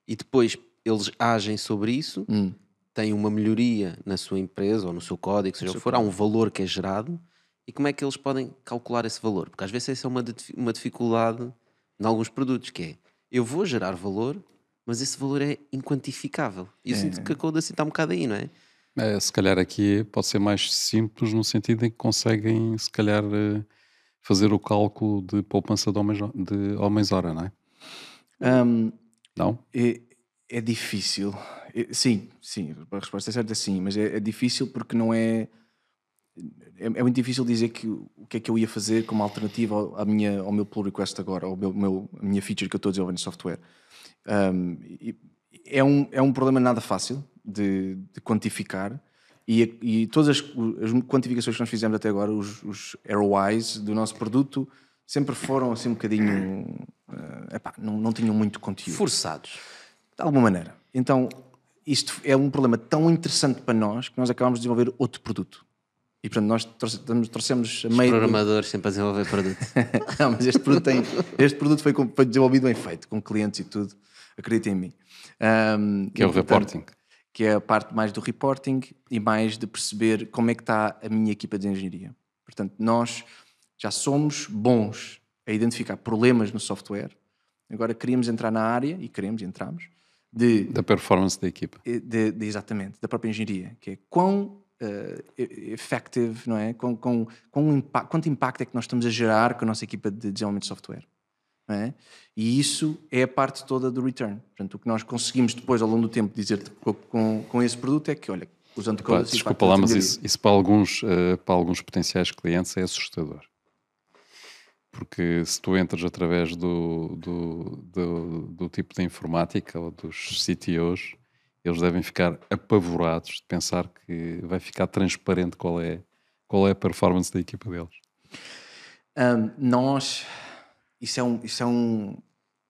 e depois eles agem sobre isso, Hum. Têm uma melhoria na sua empresa ou no seu código, seja o que for, há um valor que é gerado e como é que eles podem calcular esse valor? Porque às vezes essa é uma, uma dificuldade em alguns produtos, que é eu vou gerar valor, mas esse valor é inquantificável. E eu sinto que a Code assim está um bocado aí, não é? É, se calhar aqui pode ser mais simples no sentido em que conseguem, se calhar, eh, fazer o cálculo de poupança de homens, de homens hora, não é? Ahm, Não? é, é difícil. É- sim, sim, a resposta é certa, sim, mas é, é difícil porque não é. é, é muito difícil dizer que, o que é que eu ia fazer como alternativa ao, à minha, ao meu pull request agora, ao meu, meu- a minha feature que eu estou a desenvolver no software. Um, é, um, é um problema nada fácil de, de quantificar e, e todas as, as quantificações que nós fizemos até agora, os, os ROIs do nosso produto, sempre foram assim um bocadinho. eh, epá, não, não tinham muito conteúdo Forçados. de alguma maneira. Então, isto é um problema tão interessante para nós que nós acabamos de desenvolver outro produto. E portanto, nós trouxe- trouxemos a Os meio. do- programadores sempre a desenvolver produto. Não, mas este produto, tem, este produto foi, com- foi desenvolvido bem feito, com clientes e tudo. Acreditem em mim. Ahm, Que é e, o portanto, reporting. Que é a parte mais do reporting e mais de perceber como é que está a minha equipa de engenharia. Portanto, nós já somos bons a identificar problemas no software. Agora queríamos entrar na área, e queremos, e entramos, de Da performance da equipa. de, de- exatamente, da própria engenharia, que é quão e- effective, não é? Quão, quão impa- quanto impacto é que nós estamos a gerar com a nossa equipa de desenvolvimento de software. é? E isso é a parte toda do return. Portanto, o que nós conseguimos depois, ao longo do tempo, dizer com, com, com esse produto é que, olha, usando Pá, desculpa lá, mas isso, isso para, alguns, eh, para alguns potenciais clientes é assustador. Porque se tu entras através do, do, do, do tipo de informática ou dos CTOs, eles devem ficar apavorados de pensar que vai ficar transparente qual é, qual é a performance da equipa deles. Ahm, nós... Isso é, um, isso é, um,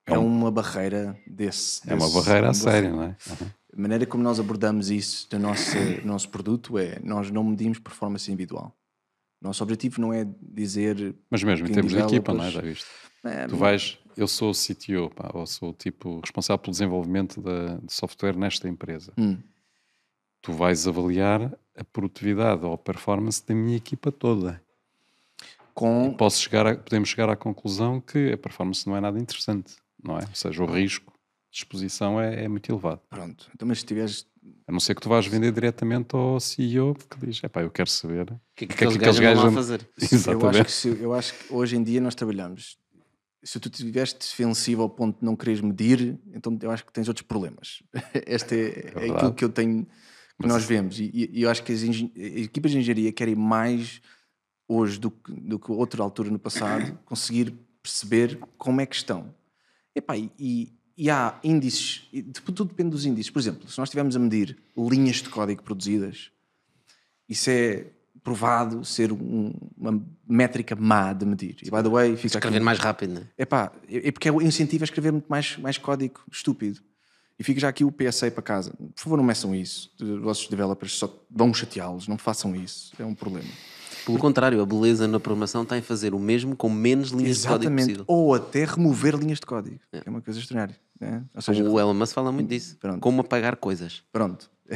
é uma barreira desse... É uma barreira a sério, não é? Uhum. A maneira como nós abordamos isso no nosso, no nosso produto é nós não medimos performance individual. Nosso objetivo não é dizer. Mas mesmo em termos de equipa, não é? Já viste? "É, Tu vais, eu sou o CTO, pá, ou sou o tipo responsável pelo desenvolvimento da, de software nesta empresa. Hum. Tu vais avaliar a produtividade ou a performance da minha equipa toda. com, Posso chegar a- podemos chegar à conclusão que a performance não é nada interessante, não é? Ou seja, o risco de exposição é, é muito elevado. pronto. Então, mas se tiveres. A não ser que tu vás vender diretamente ao CEO que diz: epá, eu quero saber. O que é que que é que aqueles gajos andam- fazer? Eu acho, Exatamente. que se- eu acho que hoje em dia nós trabalhamos. Se tu estiveres defensivo ao ponto de não quereres medir, então eu acho que tens outros problemas. Este é, é aquilo verdade. que eu tenho, que nós vemos. E, e- eu acho que as equipas de engenharia querem mais hoje do que, do que outra altura no passado, conseguir perceber como é que estão. Epá, e, e, há índices, e tudo depende dos índices. Por exemplo, se nós estivermos a medir linhas de código produzidas, isso é provado ser um- uma métrica má de medir. E, by the way, fica Escrever aqui... mais rápido, não é? Epá, é é porque é o incentivo a escrever muito mais, mais código estúpido. E fica já aqui o PSA para casa. Por favor, não meçam isso. Os vossos developers só vão chateá-los. Não façam isso. É um problema. Pelo contrário, a beleza na programação está em fazer o mesmo com menos linhas de código Exatamente. possível. Ou até remover linhas de código. É uma coisa extraordinária. né? Ou seja, O Elon Musk fala muito disso. Pronto. Como apagar coisas. Pronto.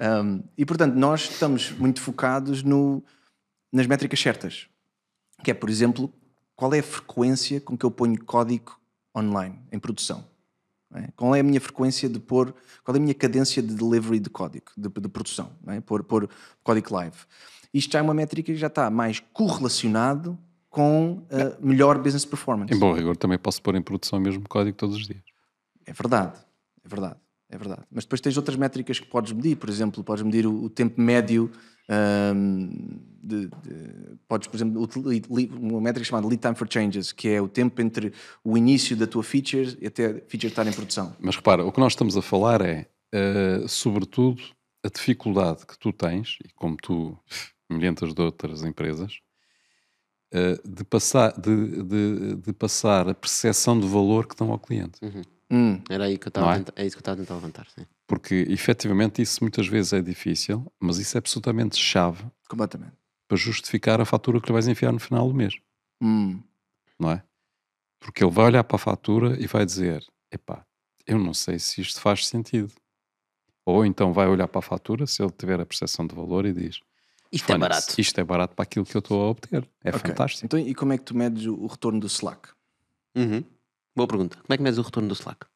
Um, e portanto, nós estamos muito focados no, nas métricas certas. Que é, por exemplo, qual é a frequência com que eu ponho código online, em produção? é? Qual é a minha frequência de pôr, qual é a minha cadência de delivery de código, de, de produção, é? pôr, pôr código live. Isto já é uma métrica que já está mais correlacionado com a melhor business performance. Em bom rigor, também posso pôr em produção o mesmo código todos os dias. É verdade, é verdade, é verdade. Mas depois tens outras métricas que podes medir, por exemplo, podes medir o, o tempo médio ahm, de, de- podes, por exemplo, uma métrica chamada lead time for changes, que é o tempo entre o início da tua feature e até a feature estar em produção. Mas repara, o que nós estamos a falar é, eh, sobretudo, a dificuldade que tu tens, e como tu, milhentas de outras empresas, eh, de, passar, de, de- de passar a percepção de valor que dão ao cliente. Hum, Era aí que eu estava é? tentar, é isso que eu estava a tentar levantar. Sim. Porque, efetivamente, isso muitas vezes é difícil, mas isso é absolutamente chave completamente. para justificar a fatura que lhe vais enfiar no final do mês, Hum, não é? Porque ele vai olhar para a fatura e vai dizer: epá, eu não sei se isto faz sentido. Ou então vai olhar para a fatura, se ele tiver a percepção de valor, e diz: Isto é "Fónix, barato. Isto é barato para aquilo que eu estou a obter. É ok. fantástico. Então, e como é que tu medes o, retorno do Slack? Uhum. Boa pergunta. Como é que medes o retorno do Slack?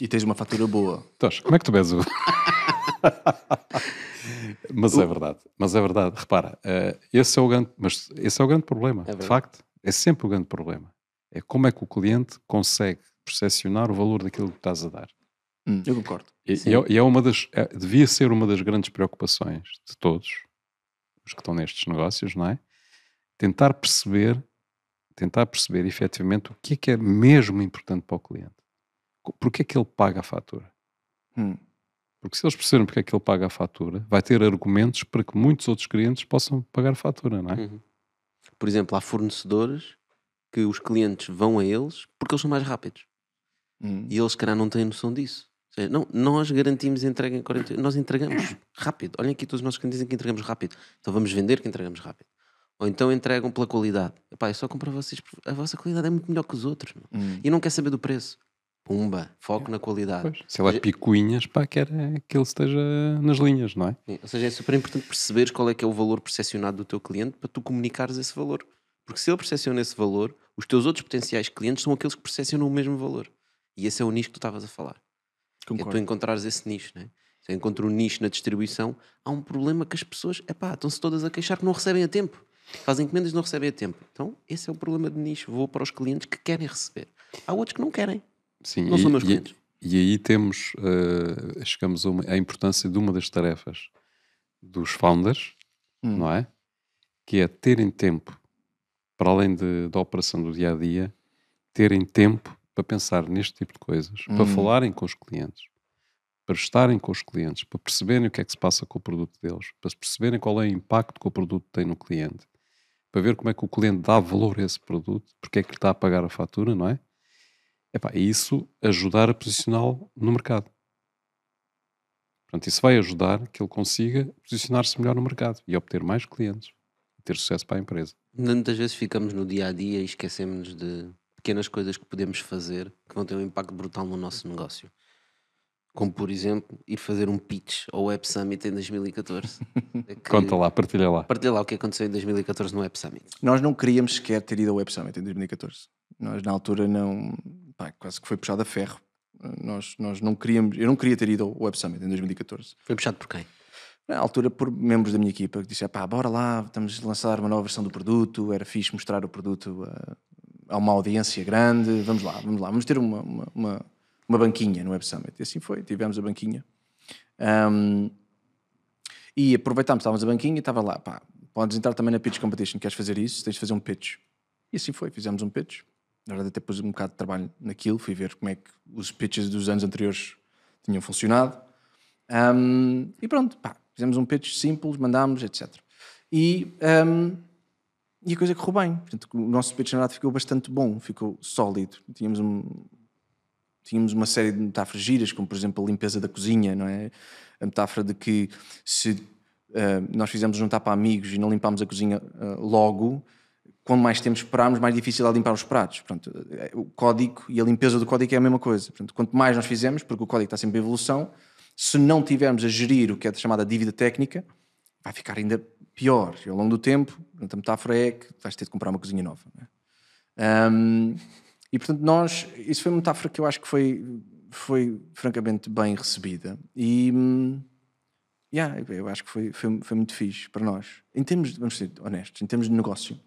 E tens uma fatura boa. Então, como é que tu vês o. mas é verdade, mas é verdade. Repara, eh, esse é o grande, mas esse é o grande problema, de verdade. facto. É sempre o grande problema. É como é que o cliente consegue percepcionar o valor daquilo que estás a dar. Hum, eu concordo. E, e é, e é uma das, é- devia ser uma das grandes preocupações de todos, os que estão nestes negócios, não é? Tentar perceber, tentar perceber efetivamente o que é que é mesmo importante para o cliente. Porque é que ele paga a fatura? Hum. Porque se eles perceberem porque é que ele paga a fatura, vai ter argumentos para que muitos outros clientes possam pagar a fatura, não é? Uhum. Por exemplo, há fornecedores que os clientes vão a eles porque eles são mais rápidos. Hum. E eles, se calhar, não têm noção disso. Ou seja, não, nós garantimos entrega em 40 Nós entregamos rápido. Olhem aqui, todos os nossos clientes dizem que entregamos rápido. Então vamos vender que entregamos rápido. Ou então entregam pela qualidade. Epá, eu só compro a vocês. porque A vossa qualidade é muito melhor que os outros. Hum. E não quer saber do preço. Pumba, foco na qualidade. Pois, se ele é picuinhas, pá, quer é que ele esteja nas linhas, não é? Sim, Ou seja, é super importante perceberes qual é que é o valor percepcionado do teu cliente para tu comunicares esse valor. Porque se ele percepciona esse valor, os teus outros potenciais clientes são aqueles que percepcionam o mesmo valor. E esse é o nicho que tu estavas a falar. Que é tu Concordo. encontrares esse nicho, né? Se eu encontro um nicho na distribuição, há um problema que as pessoas, epá, estão-se todas a queixar que não recebem a tempo. Fazem encomendas e não recebem a tempo. Então, esse é o problema de nicho. Vou para os clientes que querem receber. Há outros que não querem. Sim, Não e, são meus e- clientes. E aí temos, eh, chegamos a uma- à importância de uma das tarefas dos founders, Hum. não é? Que é terem tempo, para além de- da operação do dia a dia, terem tempo para pensar neste tipo de coisas, para Hum. falarem com os clientes, para estarem com os clientes, para perceberem o que é que se passa com o produto deles, para perceberem qual é o impacto que o produto tem no cliente, para ver como é que o cliente dá valor a esse produto, porque é que lhe está a pagar a fatura, não é? Epá, e isso ajudar a posicioná-lo no mercado. Portanto, isso vai ajudar que ele consiga posicionar-se melhor no mercado e obter mais clientes e ter sucesso para a empresa. Muitas vezes ficamos no dia a dia e esquecemos de pequenas coisas que podemos fazer que vão ter um impacto brutal no nosso negócio. Como, por exemplo, ir fazer um pitch ao Web Summit em 2014. É que- Conta lá, partilha lá. Partilha lá o que aconteceu em 2014 no Web Summit. Nós não queríamos sequer ter ido ao Web Summit em 2014. Nós, na altura, não. pá, quase que foi puxado a ferro. Nós, nós não queríamos. Eu não queria ter ido ao Web Summit em 2014. Foi puxado por quem? Na altura, por membros da minha equipa que disseram: pá, bora lá, estamos a lançar uma nova versão do produto. Era fixe mostrar o produto a, a uma audiência grande. Vamos lá, vamos lá, vamos ter uma, uma, uma, uma banquinha no Web Summit. E assim foi, tivemos a banquinha. Ahm, e aproveitámos, estávamos a banquinha e estava lá, pá, podes entrar também na Pitch Competition, queres fazer isso? Tens de fazer um pitch. E assim foi, fizemos um pitch. Na verdade, até pus um bocado de trabalho naquilo, fui ver como é que os pitches dos anos anteriores tinham funcionado. Ahm, e pronto, pá, fizemos um pitch simples, mandámos, etc. E, ahm, e a coisa correu bem. Portanto, o nosso pitch, na verdade, ficou bastante bom, ficou sólido. Tínhamos um, tínhamos uma série de metáforas giras, como por exemplo a limpeza da cozinha, não é? A metáfora de que se ah, nós fizemos um para amigos e não limpámos a cozinha ah, logo, quanto mais tempo esperarmos, mais difícil é limpar os pratos. Portanto, eh, o código e a limpeza do código é a mesma coisa. Portanto, quanto mais nós fizemos, porque o código está sempre em evolução, se não tivermos a gerir o que é chamada dívida técnica, vai ficar ainda pior. E ao longo do tempo, a metáfora é que vais ter de comprar uma cozinha nova. não é? E portanto, nós, isso foi uma metáfora que eu acho que foi, foi francamente bem recebida. E hum, yeah, eu acho que foi, foi, foi muito fixe para nós. Em termos, de- vamos ser honestos, em termos de negócio,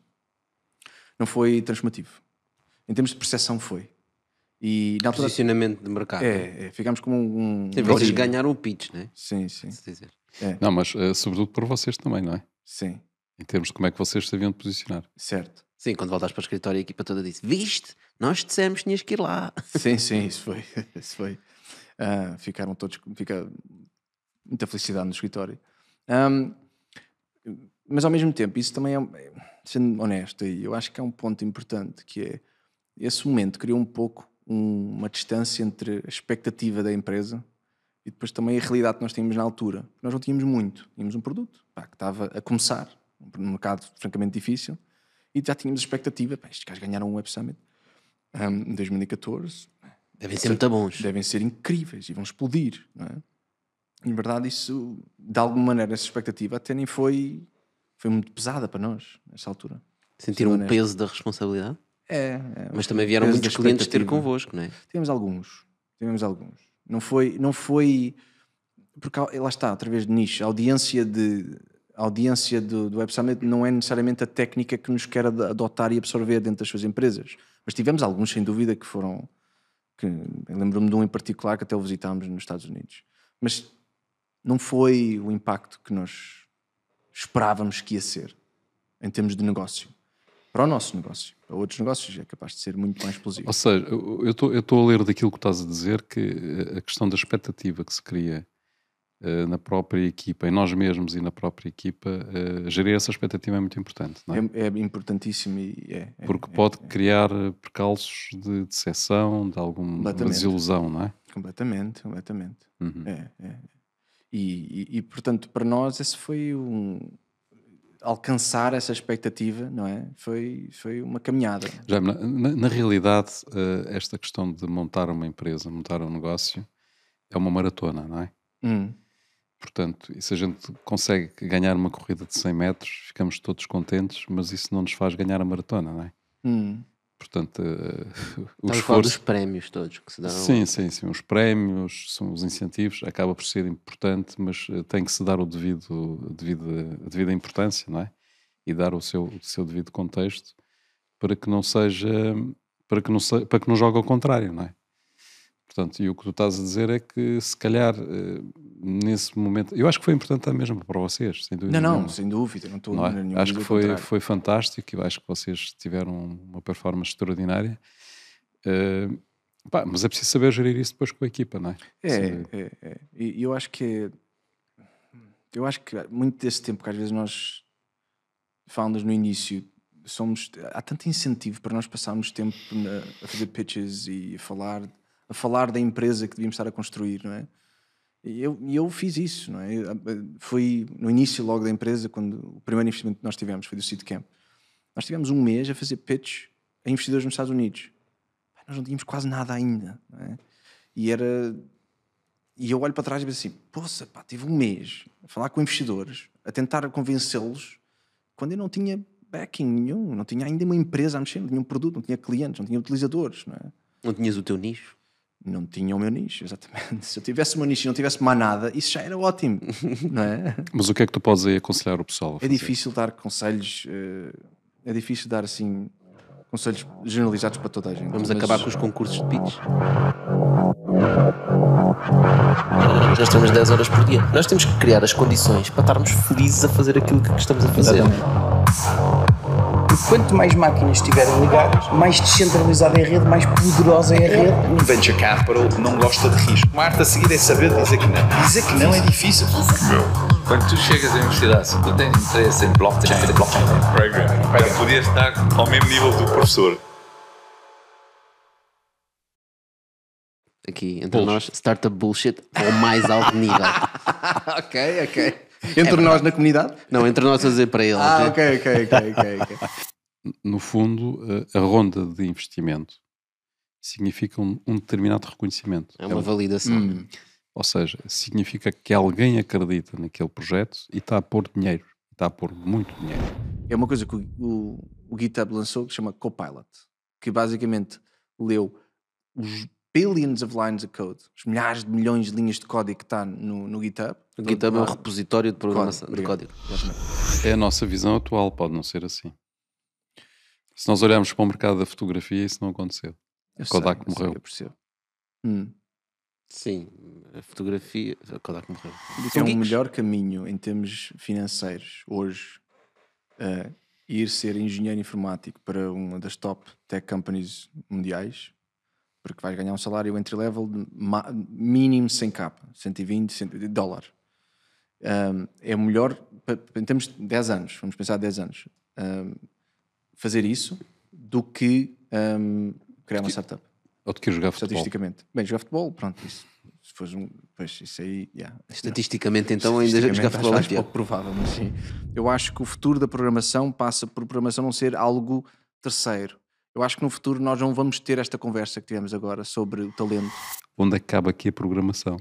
não foi transformativo. Em termos de percepção, foi. E na altura. Posicionamento de mercado. É, é, ficámos como um. um Sim, vocês ganharam o pitch, né? Sim, sim, Se dizer. Não, mas eh, sobretudo por vocês também, não é? sim, Em termos de como é que vocês sabiam de posicionar. certo. Sim, quando voltaste para o escritório, a equipa toda disse: Viste? Nós dissemos que tinhas que ir lá. Sim, sim, isso foi. Isso foi. Ah, ficaram todos. Fica muita felicidade no escritório. Ahm, mas ao mesmo tempo, isso também é. Sendo honesto, aí, eu acho que é um ponto importante que é. Esse momento criou um pouco um- uma distância entre a expectativa da empresa e depois também a realidade que nós tínhamos na altura. Nós não tínhamos muito. Tínhamos um produto pá, que estava a começar, um mercado francamente difícil, e já tínhamos a expectativa. Pá, estes gajos ganharam um Web Summit ahm, em 2014 Devem ser muito bons. devem ser incríveis e vão explodir, não é? Em verdade, isso, de alguma maneira, essa expectativa até nem foi, foi muito pesada para nós, nessa altura. Sentiram honesto. peso da responsabilidade. É, é, Mas também vieram muitos clientes ter convosco, não é? Tivemos alguns, tivemos alguns. Não foi, não foi, porque há- lá está, através de nicho, a audiência, de, a audiência do, do Web Summit não é necessariamente a técnica que nos quer ad- adotar e absorver dentro das suas empresas. Mas tivemos alguns, sem dúvida, que foram, que, lembro-me de um em particular que até o visitámos nos Estados Unidos. Mas não foi o impacto que nós esperávamos que ia ser, em termos de negócio. Para o nosso negócio. Para outros negócios é capaz de ser muito mais explosivo. Ou seja, eu estou a ler daquilo que estás a dizer que eh, a questão da expectativa que se cria eh, na própria equipa, em nós mesmos e na própria equipa, eh, gerir essa expectativa é muito importante, não é? É, é importantíssimo e é. é- Porque é- pode é criar percalços de decepção, de alguma desilusão, não é? completamente, completamente. Uhum. É, é. E, e- e, portanto, para nós, esse foi um. Alcançar essa expectativa, não é? Foi, foi uma caminhada. Já, na, na- realidade, eh, esta questão de montar uma empresa, montar um negócio, é uma maratona, não é? Hum. Portanto, se a gente consegue ganhar uma corrida de 100 metros, ficamos todos contentes, mas isso não nos faz ganhar a maratona, não é? Hum. Portanto, eh, o falar dos esforço. prémios todos que se dão. Sim, sim, sim. Os prémios, são os incentivos, acaba por ser importante, mas eh, tem que se dar o devido, a devido, a devida importância, não é? E dar o seu, o seu devido contexto para que não seja, para que não, se, para que não jogue ao contrário, não é? Portanto, e o que tu estás a dizer é que se calhar eh, nesse momento, eu acho que foi importante mesmo para vocês, sem dúvida. Não, não, nenhuma. sem dúvida. Não estou Não é? Acho que foi, contrário. foi fantástico. Eu acho que vocês tiveram uma performance extraordinária. Eh, pá, mas é preciso saber gerir isso depois com a equipa, não é? É, é, é. E e eu acho que é- eu acho que muito desse tempo que às vezes nós founders no início somos há tanto incentivo para nós passarmos tempo a fazer pitches e a falar a falar da empresa que devíamos estar a construir, não é? E eu, eu fiz isso, não é? Eh, Foi no início logo da empresa, quando o primeiro investimento que nós tivemos foi do Seed Camp. Nós tivemos um mês a fazer pitch a investidores nos Estados Unidos. Nós não tínhamos quase nada ainda, não é? E era e eu olho para trás e penso assim: poça, pá, tive um mês a falar com investidores, a tentar convencê-los, quando eu não tinha backing nenhum, não tinha ainda uma empresa a mexer, não tinha um produto, não tinha clientes, não tinha utilizadores, não é? Não tinhas o teu nicho? Não tinha o meu nicho, exatamente. Se eu tivesse o meu nicho e não tivesse mais nada, isso já era ótimo, não é? Mas o que é que tu podes aí aconselhar o pessoal? a É difícil dar conselhos, eh, é difícil dar assim conselhos generalizados para toda a gente. Vamos mas- acabar com os concursos de pitch. Nós temos 10 horas por dia. Nós temos que criar as condições para estarmos felizes a fazer aquilo que estamos a fazer. E quanto mais máquinas estiverem ligadas, mais descentralizada é a rede, mais poderosa é a rede. Um venture capital não gosta de risco. Uma arte a seguir é saber dizer que não. Dizer que não é difícil. Quando tu chegas à universidade, se tu tens interesse em blockchain, blockchain para poder estar ao mesmo nível do professor. Aqui, entre nós, startup bullshit ao mais alto nível. ok, ok. Entre nós na comunidade? Não, entre nós a dizer para eles. Ah, ok, ok, ok, ok. ok. No fundo, eh, a ronda de investimento significa um, um determinado reconhecimento. É uma um- validação. Hum. Ou seja, significa que alguém acredita naquele projeto e está a pôr dinheiro. Está a pôr muito dinheiro. É uma coisa que o, o, o GitHub lançou que se chama Copilot, que basicamente leu os billions of lines of code, os milhares de milhões de linhas de código que está no, no GitHub. O GitHub é um repositório de programação de código. É a nossa visão atual, pode não ser assim. Se nós olharmos para o mercado da fotografia, isso não aconteceu. Eu Kodak sei, eu sei, morreu. eu percebo. Hum. Sim, a fotografia. A Kodak morreu. É um geeks. melhor caminho em termos financeiros hoje uh, ir ser engenheiro informático para uma das top tech companies mundiais, porque vais ganhar um salário entry level mínimo 100k, 120 100 dólares. Um, é melhor, em termos de 10 anos, vamos pensar 10 anos, um, fazer isso do que um, criar uma startup Ou de que jogar futebol. estatisticamente. Bem, jogar futebol, pronto, isso. Se fores um. Pois, isso aí. Yeah. Estatisticamente, então, ainda jogar futebol é acho, acho pior. pouco provável, mas sim. Eu acho que o futuro da programação passa por programação não ser algo terceiro. Eu acho que no futuro nós não vamos ter esta conversa que tivemos agora sobre o talento. Onde é que cabe aqui a programação?